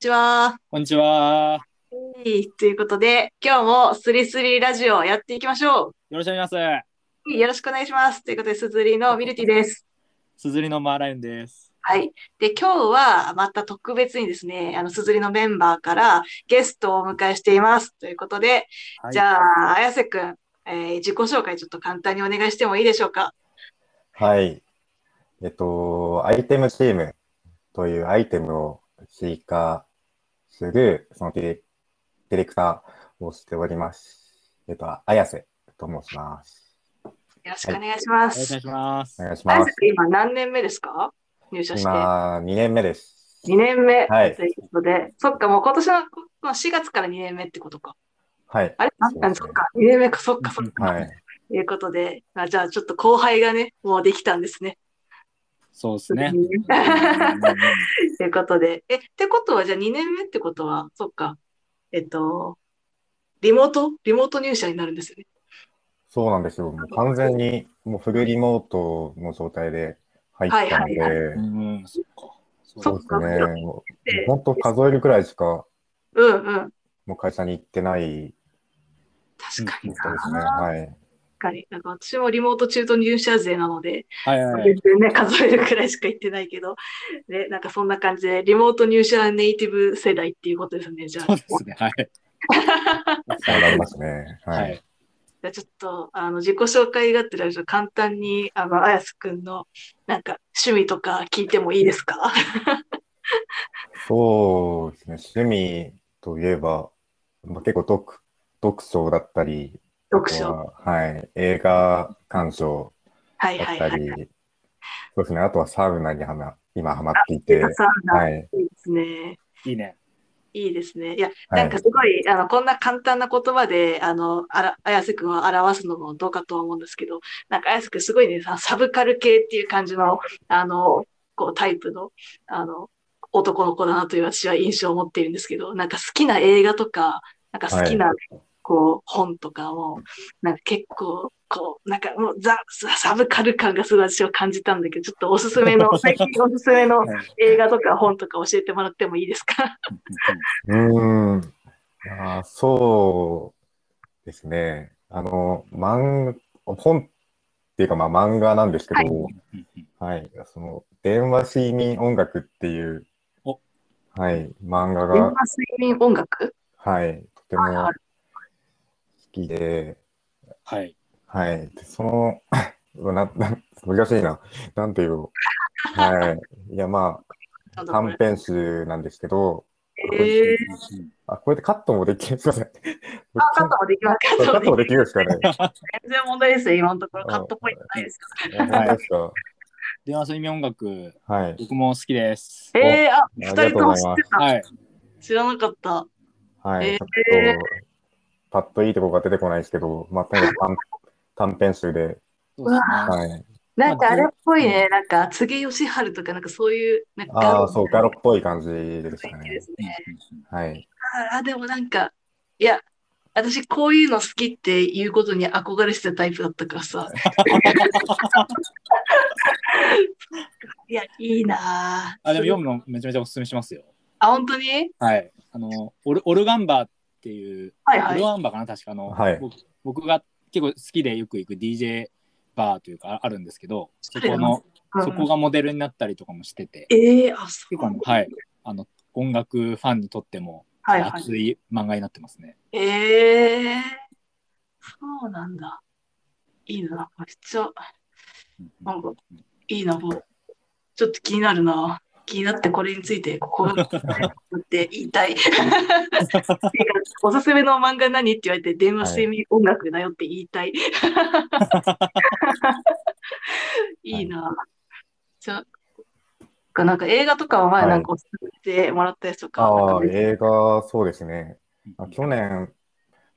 ちは。こんにちは。はいということで、今日もスリスリラジオやっていきましょよろしくお願いします。う。よろしくお願いします。ということで、すずりのミルティです。すずりのマーライオンです。はい。で、今日はまた特別にですね、あの、すずりのメンバーからゲストをお迎えしています。ということで、はい、じゃあ、綾瀬くん、えー自己紹介ちょっと簡単にお願いしてもいいでしょうか？はい。えっと、アイテムチームというアイテムを追加する、そのディレディレクターをしております。えっと、綾瀬と申します。よろしくお願いします。よろしくお願いしますお。願いします。綾瀬くん、今何年目ですか？入社して。今、2年目です。2年目はいということで、そっか、もう今年のこの4月から2年目ってことか。はい。あれ？あねそっか、2年目か、そっか、そっか。はい。ということで、まあ、じゃあちょっと後輩がね、もうできたんですね。そうですね。ということで、え、ってことは、じゃあ2年目ってことは、そっか、えっと、リモート？リモート入社になるんですよね。そうなんですよ。もう完全にもうフルリモートの状態で入ったのはいはいでう、ん、そっか。そそうですね。もでう本当数えるくらいしかうんうん。もう会社に行ってない確かに人ですね。な。はい。確かに。なんか私もリモート中途入社勢なので、はいはいはい。全然ね、数えるくらいしか言ってないけど、ね、なんかそんな感じで、リモート入社ネイティブ世代っていうことですね、じゃあ。そうですね。はい。そうなりますね。は。はいい。じゃあちょっと、あの、自己紹介がてら、簡単に、あの、あやすくんの、なんか、趣味とか聞いてもいいですか？そうですね。趣味といえば、まあ、結構読、読書だったり、読書。ははい。映画鑑賞はいだっはいはい。たり、そうですね。あとはサウナにはま、今ハマっていて、サウナ、、はいい。いですね。いいね。いいですね。いや、はいなんかすごい、あの、こんな簡単な言葉で、あの、あら、綾瀬くんを表すのもどうかとは思うんですけど、なんか綾瀬くんすごいね、さサブカル系っていう感じの、あの、こう、タイプの、あの、男の子だなという私は印象を持っているんですけど、なんか好きな映画とか、なんか好きな、こう、本とかも、なんか結構、こう、なんかもうザ、ザサブカル感がすごい私は感じたんだけど、ちょっとおすすめの、最近おすすめのはい映画とか本とか教えてもらってもいいですか？うーん。あーそうですね。あの、漫画、本っていうか、まあ漫画なんですけど、はい。はい。その、電話睡眠音楽っていうお、はい、漫画電話が、睡眠音楽？はい、とても好はいはいきで、はい。はい。でその、な、な、難しいな。なんていう。はい。いや、まあ、短編集なんですけど、えー、あ、これでカットもできる。すいません。あ、カットもできます。カットももできるんですかね。全然問題ですよ、今のところ。カットポイントないですあ本当ですか？電話睡眠音楽、はい。僕も好きです。よ。えー、あ、あ二りがとう人とも知ございますってた。はい。知らなかった。はい。えーパッといいとこが出てこないですけど、まあ、短 短編集で。はい。なんかあれっぽいね、なんか、柘植義治とか、なんかそういう、なんかああ、そう、ガロっっぽい感じですかねで。すね。はい。あ、でもなんか、いや、私こういうの好きっていうことに憧れてたタイプだったからさ。いや、いいなぁ。あ、でも読むのめちゃめちゃおすすめしますよ。あ、本当に？はい。あの、オルオルガンバっていう、はいはいオル。ガンバかな確かあの、はい僕僕が結構好きでよく行く DJ バーというかああるんですけど、そこうの、んそこがモデルになったりとかもしてて、ええあ、そう結構あの、はい。あの、音楽ファンにとってもはいはい。熱い漫画になってますね。ええそうなんだ。いいな。めっちゃ、なんか、いいな。ちょっと気になるな。気になってこれについて、ここが、って言いたい。おすすめの漫画何って言われて、電話睡眠音楽だよって言いたい。いいな。じゃあ、なんか映画とかは前なんかおすすめしてもらったやつとか、なんあ映画、そうですね。あ去年、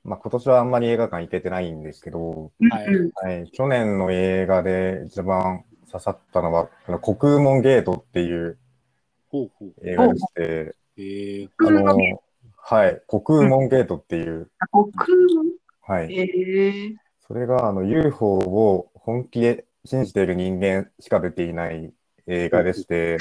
まあ、今年はあんまり映画館行けてないんですけど、はいはい、去年の映画で一番刺さったのは、あの国空門ゲートっていう。映画でして、えー、あの、はい、国空門ゲートっていう、あ国空門はい、ええそれがあの UFO を本気で信じている人間しか出ていない映画でして、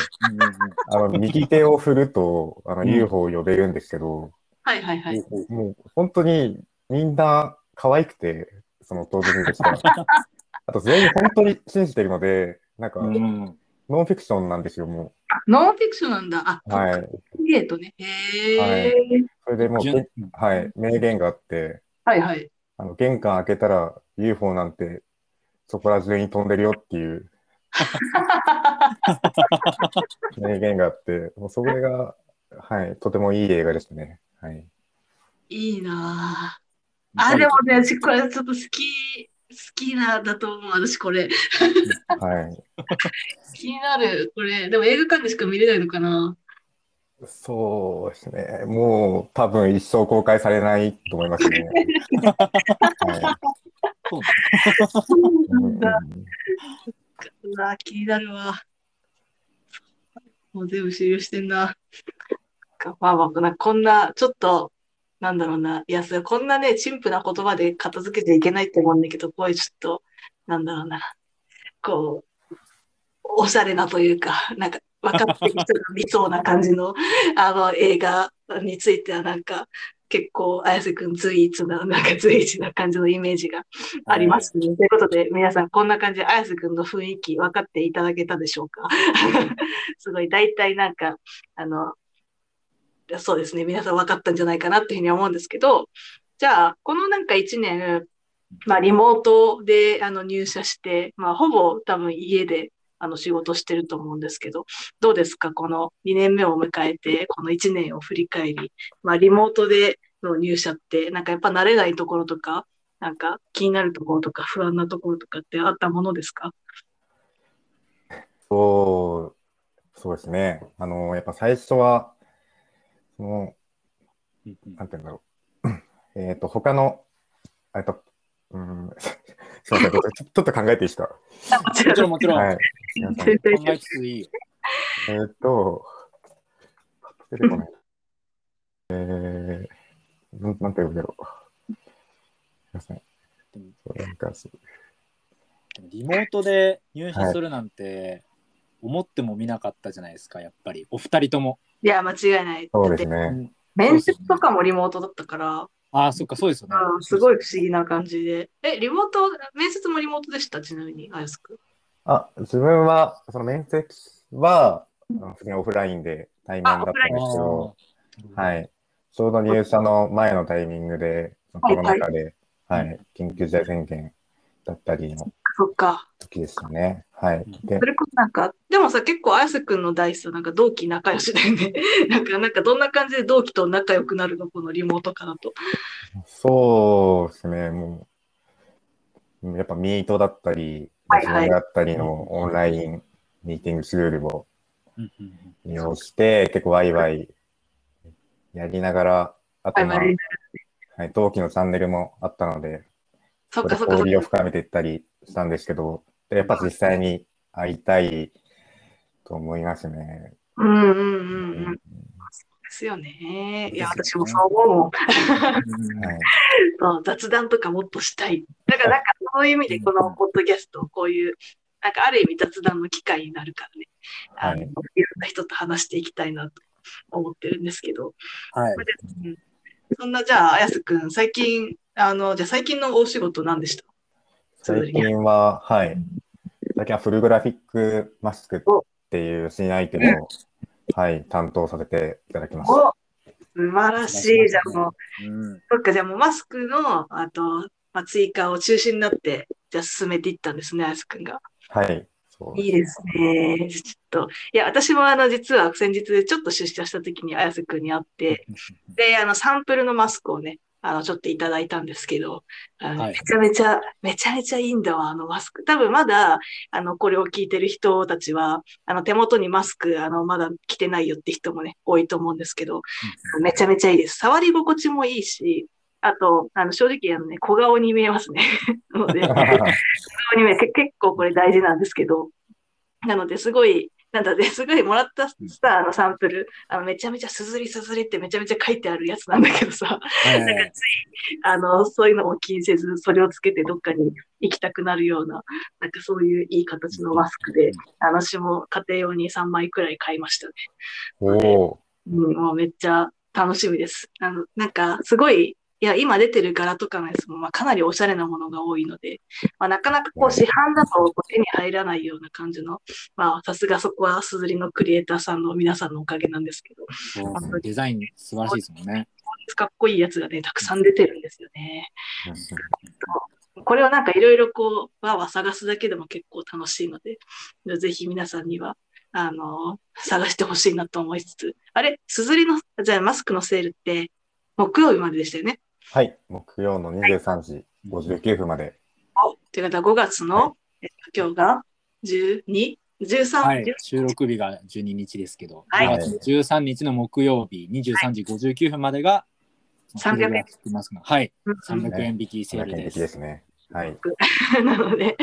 あの、右手を振ると、あの、うん。UFO を呼べるんですけど、はいはいはい。もう本当にみんな可愛くて、その当然でした。あと全員本当に信じてるので、なんか、うんうんノンフィクションなんですよ、もノンフィクションなんだ。あ、う。はい。ゲートね。へえ、はいそれでもう、はい、名言があって、はいはい。あの、玄関開けたら UFO なんてそこら中に飛んでるよっていう 名言があって、もうそれが、はい、とてもいい映画でしたね。はい。いいなぁ。あ、でもね、私これちょっと好き、好きなだと思う。私これ。はい。気になる。これ。でも映画館でしか見れないのかなそうですね。もう多分一生公開されないと思いますね。は そうなんだ。い。うわ気になるわ。もう全部終了してんな。かまあまあ、なんかこんな、ちょっと、なんだろうな。いや、それこんなね、陳腐な言葉で片付けちゃいけないって思うんだけど、こういうちょっと、なんだろうな。こう、おしゃれなというか、なんか、分かってる人が見そうな感じの、あの、映画については、なんか、結構、綾瀬くん随一な、なんか随一な感じのイメージがありますね。ということで、皆さん、こんな感じで、綾瀬くんの雰囲気分かっていただけたでしょうか？すごい、大体なんか、あの、そうですね、皆さん分かったんじゃないかなっていうふうに思うんですけど、じゃあ、このなんか1年、まあ、リモートであの入社して、まあ、ほぼ多分家であの仕事してると思うんですけど、どうですか、この2年目を迎えて、この1年を振り返り、まあ、リモートでの入社って、なんかやっぱ慣れないところとか、なんか気になるところとか不安なところとかってあったものですか？そう、そうですね。あの、やっぱ最初は、その、なんて言うんだろう。えっと、他の、えっと、うん、すみません、ちょっとちょっと考えていいですか。もちろんもちろん。はい。考えつついいよ。えっと、出てこない。えー、なんなんて言うんだろう。すみません。でもなんかそうリモートで入社するなんて、思ってもみなかったじゃないですか、やっぱり。お二人とも。いや、間違いない。そうですだってね。面接とかもリモートだったから、ああ、そっか、そうですよね。うん、すごい不思議な感じで。え、リモート、面接もリモートでした？ちなみに、あやすくん。あ、自分は、その面接は、あの普通にオフラインで対面だったんですけど、あはい。ちょうど入社の前のタイミングで、コロナ禍で、はい、緊急事態宣言だったりのそっか。時でしたね。はい。でそ、れこそなんか、でもさ、結構、あやすくんの大さ、なんか同期仲良しだよね。なんか、なんかどんな感じで同期と仲良くなるのこのリモートかだと。そうですね、もう、やっぱミートだったり、はいはいだったりのオンラインミーティングツールをーうんうんうん利用して、結構ワイワイやりながら、あと、まあ、はいはい、同期のチャンネルもあったので、そっかそっかそっか。交流を深めていったりしたんですけど、でやっぱ実際に会いたいと思いますね。うんうんうんうん。ですよね。いや、私もそう思う。はい、雑談とかもっとしたい。だから、なんかそういう意味で、このポッドキャスト、こういう、なんかある意味雑談の機会になるからね、あの、はいい、ろんな人と話していきたいなと思ってるんですけど、はい。うんそんな、じゃあ、あやすくん、最近、あの、じゃあ最近のお仕事何でした？最近は、はい、最近はフルグラフィックマスクっていう新アイテムを、はい、担当させていただきました。お素晴らしい。じゃあもう、うん。そっか、じゃあもうマスクの、あと、まあ、追加を中心になって、じゃあ進めていったんですね、あやすくんが。はい、いいですね。ちょっと、いや、私もあの、実は先日でちょっと出社した時に綾瀬くんに会って、で、あの、サンプルのマスクをね、あの、ちょっといただいたんですけど、あのはいめちゃめちゃ、めちゃめちゃいいんだわ、あのマスク。多分まだ、あの、これを聞いてる人たちは、あの、手元にマスク、あの、まだ着てないよって人もね、多いと思うんですけど、めちゃめちゃいいです。触り心地もいいし、あと、あの、正直、あのね、小顔に見えますね。で、小顔に見えて結構これ大事なんですけど、なので、すごい、なんだね、すごいもらったさ、あのサンプル、あのめちゃめちゃすずりすずりってめちゃめちゃ書いてあるやつなんだけどさ、はいはい。なんかつい、あの、そういうのも気にせず、それをつけてどっかに行きたくなるような、なんかそういういい形のマスクで、私も家庭用に3枚くらい買いましたね。おおうん、もうめっちゃ楽しみです。あの、なんか、すごい、いや、今出てる柄とかのやつも、まあ、かなりおしゃれなものが多いので、まあ、なかなかこう、市販だと手に入らないような感じの、まあ、さすがそこは、すずりのクリエイターさんの皆さんのおかげなんですけど、デザイン素晴らしいですもんね。かっこいいやつがね、たくさん出てるんですよね。ー。これをなんかいろいろこう、わーわー探すだけでも結構楽しいので、ぜひ皆さんには、あの探してほしいなと思いつつ、あれ、すずりの、じゃあマスクのセールって、木曜日まででしたよね。はい。木曜の23時59分まで。ということは5月の、えっと、今日が 12? 13? はい、収録日が12日ですけど、はい5月13日の木曜日23時59分までが、300円円。ますがはい、うん300円引きセール300円です。引きですね。はい。なので、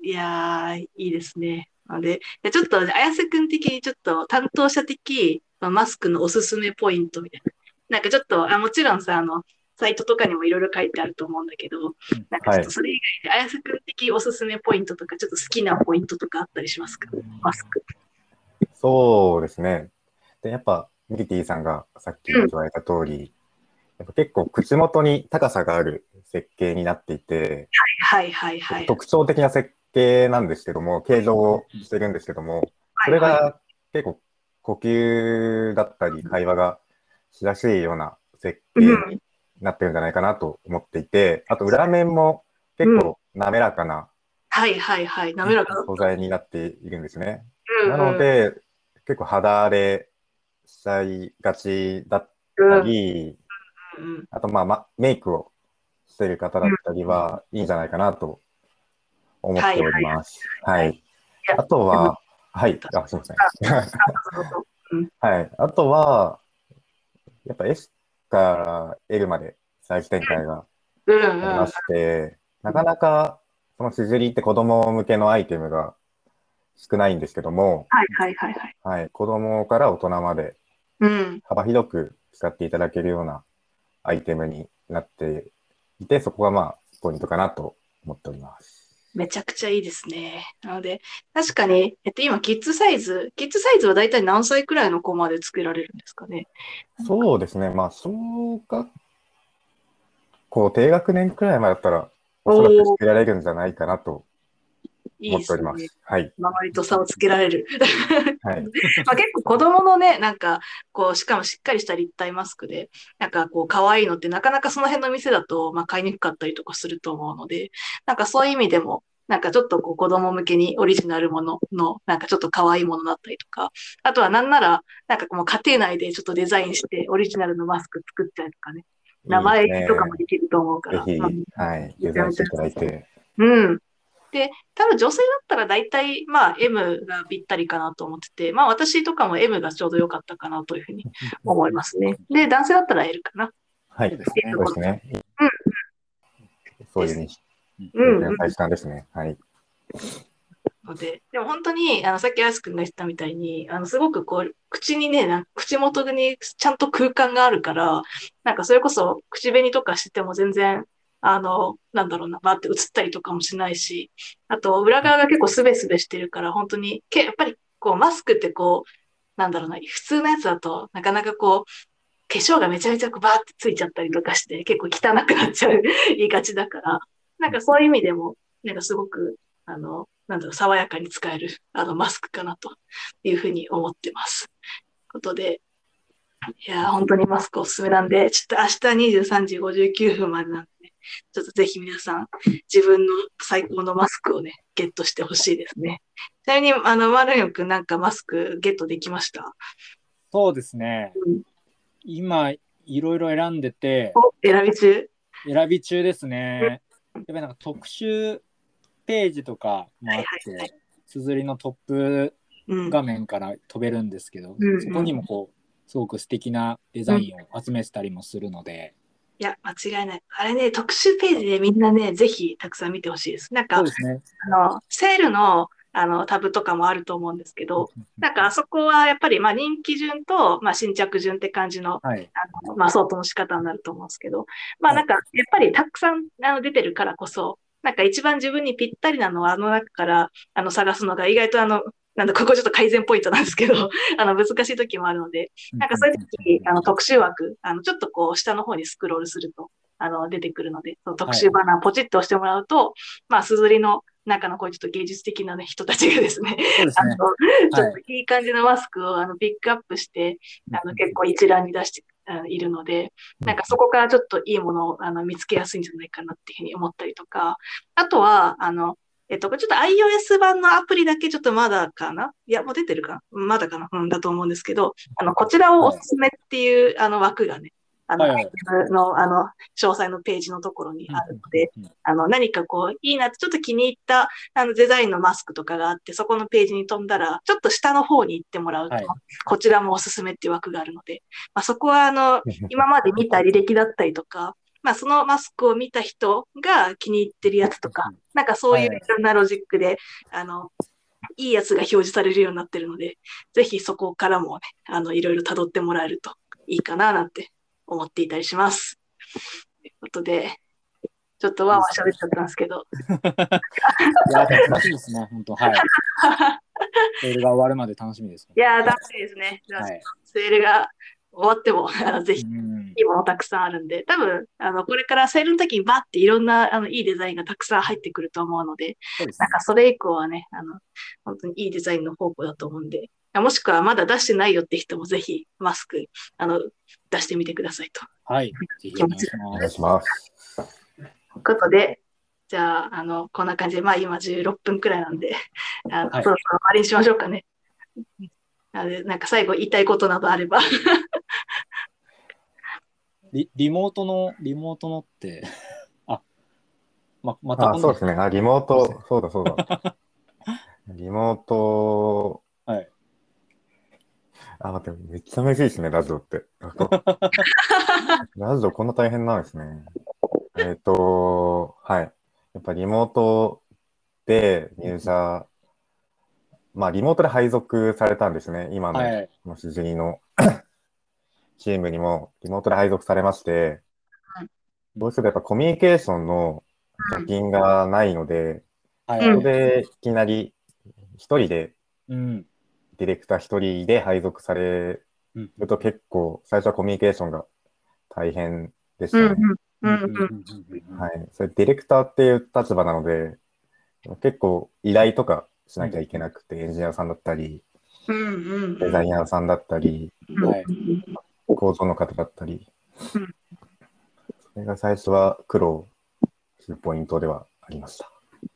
いやー、いいですね。なので、でちょっと、綾瀬くん的にちょっと担当者的、まあ、マスクのおすすめポイントみたいな。なんかちょっと、あもちろんさ、あの、サイトとかにもいろいろ書いてあると思うんだけど、なんかちょっとそれ以外で、綾瀬くん的おすすめポイントとか、ちょっと好きなポイントとかあったりしますか？マスク。そうですね。で、やっぱ、ミリティさんがさっき言われた通り、やっぱ結構口元に高さがある設計になっていて、はいはいはい。特徴的な設計なんですけども、形状をしてるんですけども、それはいはい。が結構呼吸だったり会話がしやすいような設計うん。になってるんじゃないかなと思っていて、あと裏面も結構滑らかなはいはいはい。滑らかだ。素材になっているんですね。うんなの、で、結構肌荒れしちゃいがちだっうんたり、うんあとまあまメイクをしている方だったりはいいんじゃないかなと思っております。はい。あとは、はい。あ、すみません。はい。あとは、やっぱ S から L までサイズ展開がうんありまして、なかなかその綴りって子供向けのアイテムが少ないんですけども、はいはいはいはい。はい。子供から大人までうん。幅広く使っていただけるようなアイテムになっていて、そこがまあ、ポイントかなと思っております。めちゃくちゃいいですね。なので、確かに、えっと、今、キッズサイズ、キッズサイズは大体何歳くらいの子まで作られるんですかね？そうですね。まあ、小学校低学年くらいまでだったら、おそらく作られるんじゃないかなといいです。はい。周りと差をつけられる。はい。まあ結構子供のね、なんか、こう、しかもしっかりした立体マスクで、なんかこう、可愛いのってなかなかその辺の店だと、まあ買いにくかったりとかすると思うので、なんかそういう意味でも、なんかちょっとこう子供向けにオリジナルものの、なんかちょっと可愛いものだったりとか、あとはなんなら、なんかもう家庭内でちょっとデザインしてオリジナルのマスク作っちゃうとかね、名前とかもできると思うから。ぜひ、うんはい、デザインしていただいて。うん。で、多分女性だったら大体、まあ M がぴったりかなと思ってて、まあ私とかも M がちょうど良かったかなというふうに思いますね。で、男性だったら L かな。はい。そうですねそうですね。そういう認識うん、うん。大事なんですね。はい。ので、でも本当に、あの、さっきアイス君が言ってたみたいに、あの、すごくこう、口にね、口元にちゃんと空間があるから、なんかそれこそ口紅とかしてても全然、あの、なんだろうな、バって映ったりとかもしないし、あと、裏側が結構スベスベしてるから、本当に、けやっぱり、こう、マスクってこう、なんだろうな、普通のやつだとなかなかこう、化粧がめちゃめちゃこうバーってついちゃったりとかして、結構汚くなっちゃう 言いがちだから、なんかそういう意味でも、なんかすごく、あの、なんだろう、爽やかに使える、あの、マスクかなというふうに思ってます。ことで、いや、本当にマスクおすすめなんで、ちょっと明日23時59分までなんで、ちょっとぜひ皆さん、自分の最高のマスクをね、ゲットしてほしいですね。ちなみに、あの、マルヨン君なんかマスクゲットできました？そうですね。うん今、いろいろ選んでて、お、選び中？選び中ですね。やっぱりなんか特集ページとかもあって、すずりのトップうん。画面から飛べるんですけど、うんうんそこにもこう、すごく素敵なデザインを集めてたりもするので、いや、間違いない。あれね、特集ページでみんなね、ぜひたくさん見てほしいです。なんかね。あの、セールの、あの、タブとかもあると思うんですけど、なんかあそこはやっぱり、まあ人気順と、まあ新着順って感じの、はい。あのまあ相当の仕方になると思うんですけど、まあなんか、やっぱりたくさんあの出てるからこそ、なんか一番自分にぴったりなのはあの中からあの探すのが意外とあの、なんだ、ここちょっと改善ポイントなんですけど、あの難しい時もあるので、なんかそういう時、あの特集枠、あのちょっとこう下の方にスクロールすると、あの出てくるので、その特集バナーポチッと押してもらうと、まあ、すずりの中のこういうちょっと芸術的なね、人たちがですね、すね。あの、ちょっといい感じのマスクをあのピックアップして、あの結構一覧に出しているので、なんかそこからちょっといいものをあの見つけやすいんじゃないかなっていうふうに思ったりとか、あとは、あの、えっと、これちょっと iOS 版のアプリだけちょっとまだかな？いや、もう出てるかな？まだかな？うんだと思うんですけど、あの、こちらをおすすめっていう、あの枠がね、あの、はいはい。の、あの、詳細のページのところにあるので、あの、何かこう、いいなって、ちょっと気に入った、あの、デザインのマスクとかがあって、そこのページに飛んだら、ちょっと下の方に行ってもらうと、はい。こちらもおすすめっていう枠があるので、まあ、そこは、あの、今まで見た履歴だったりとか、まあ、そのマスクを見た人が気に入ってるやつとか、なんかそういういはいろんなロジックで、あの、いいやつが表示されるようになってるので、ぜひそこからもね、あの、いろいろ辿ってもらえるといいかななんて思っていたりします。ということで、ちょっとわーわー喋っちゃったんですけど、いや、楽しみですね、本当はい。セールが終わるまで楽しみです。いやー、楽しいですね。はい。セールが終わっても、あのぜひうんいいものたくさんあるんで、多分、あの、これからセールの時にバッていろんな、あの、いいデザインがたくさん入ってくると思うので、ですねなんかそれ以降はね、あの、本当にいいデザインの方向だと思うんで、もしくはまだ出してないよって人もぜひマスク、あの、出してみてくださいと。はい。ぜひお願い。します。ということで、じゃあ、あの、こんな感じで、まあ今16分くらいなんで、あのはいそろそろ終わりにしましょうかね。なので、なんか最後言いたいことなどあれば。リリモートの、リモートのって、あ、ま、またあ、そうですね。あ、リモート、そうだそうだ。リモート、はい。あ、待って、めっちゃむずいですね、ラジオって。ラジオこんな大変なんですね。えっ、と、はい。やっぱリモートで入社、まあリモートで配属されたんですね。今の、はい。このしじりのチームにもリモートで配属されましてうん、どうしてもやっぱコミュニケーションの貯金がないので、はい。そこでいきなり一人でうん。ディレクター一人で配属されうんると結構最初はコミュニケーションが大変でしうんたね。うんうんうんうんはい。それディレクターっていう立場なので、結構依頼とかしなきゃいけなくて、エンジニアさんだったり、デザイナーさんだったり、うんはい。構造の方だったり。うん、それが最初は苦労するポイントではありました。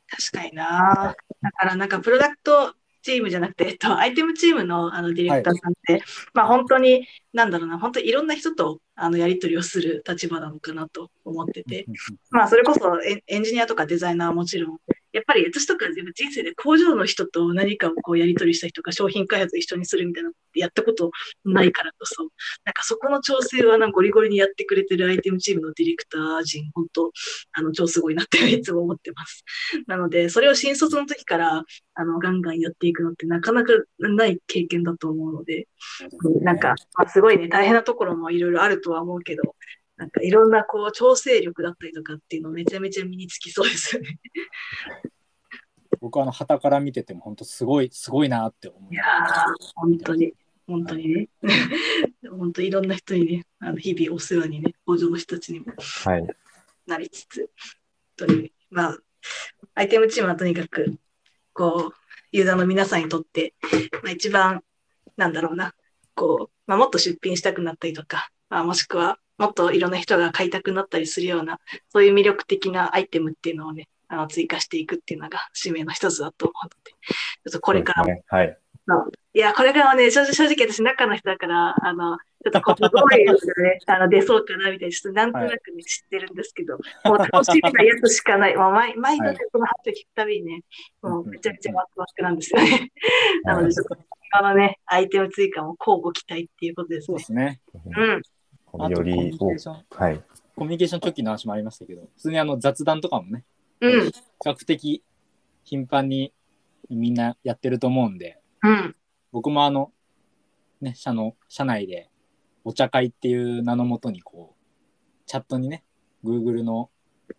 確かにな。だからなんかプロダクトチームじゃなくて、えっと、アイテムチームのあのディレクターさんって、まあ本当に、なんだろうな、本当にいろんな人とあのやり取りをする立場なのかなと思ってて、まあそれこそエンエンジニアとかデザイナーはもちろん、やっぱり私とか人生で工場の人と何かをこうやり取りした人が商品開発一緒にするみたいなのってやったことないからこそ、なんかそこの調整はなんかゴリゴリにやってくれてるアイテムチームのディレクター陣、本当、あの、超すごいなっていつも思ってます。なので、それを新卒の時から、あの、ガンガンやっていくのってなかなかない経験だと思うので、なんか、まあ、すごいね、大変なところもいろいろあるとは思うけど、なんかいろんなこう調整力だったりとかっていうのめちゃめちゃ身につきそうですよね。僕はあの、旗から見てても本当すごい、すごいなって思う。いやー、本当に、本当にね。本当いろんな人にね、あの日々お世話にね、工場の人たちにもはい。なりつつ、本当に、まあ、アイテムチームはとにかく、こう、ユーザーの皆さんにとって、まあ、一番、なんだろうな、こう、まあ、もっと出品したくなったりとか、まあ、もしくは、もっといろんな人が買いたくなったりするような、そういう魅力的なアイテムっていうのをね、あの追加していくっていうのが使命の一つだと思うので、ちょっとこれからね。はい。いや、これからはね、正直正直私中の人だから、あの、ちょっとこう、どういうのがね、あの、出そうかなみたいな、ちょっとなんとなくね、知ってるんですけど、もう楽しみなやつしかない。もう毎、毎度ねこの話を聞くたびにね、もうめちゃめちゃワクワクなんですよね。なので、ちょっと、今のね、アイテム追加も交互期待っていうことですねそうで。すね。うん。あとコミュよりニケーション、はい。コミュニケーション直近の話もありましたけど、普通にあの雑談とかもね、うん。比較的頻繁にみんなやってると思うんで、うん。僕もあの、ね、社の、社内で、お茶会っていう名のもとに、こう、チャットにね、Google の、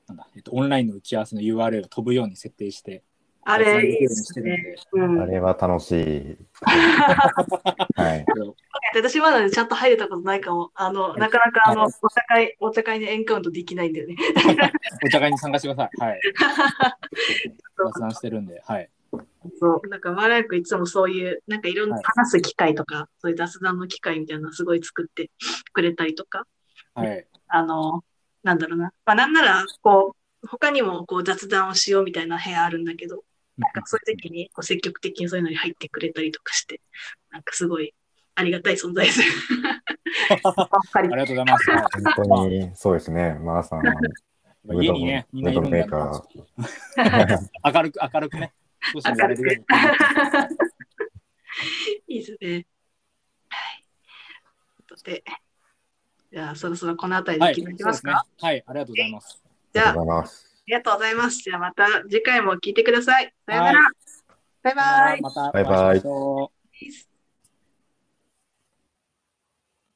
なんだ、えっと、オンラインの打ち合わせの URL を飛ぶように設定して、あれ、いいですね。あれは楽しい。はい。私まだねちゃんと入れたことないかも。あの、なかなかあの、お茶会、お茶会にエンカウントできないんだよね。お茶会に参加してください。はい。雑談してるんで、はい。そう。なんか、マーライクいつもそういう、なんかいろんなはい話す機会とか、そういう雑談の機会みたいなのすごい作ってくれたりとか、はい。あの、なんだろうな。まあ、なんなら、こう、他にもこう雑談をしようみたいな部屋あるんだけど、なんかそういう時にこう積極的にそういうのに入ってくれたりとかして、なんかすごいありがたい存在です。ありがとうございます。はい本当に、そうですね。マーさん、家にね、みんないるんだムードメーカ 明るく、明るくね。るいいですね。はい。ということで、じゃあそろそろこの辺りはい、で決めてそうですねますか、。はい、ありがとうございます。じゃあ、あありがとうございます。りがとうございます。じゃあまた次回も聞いてください。さよなら。はいバイバイ。また、バイバイ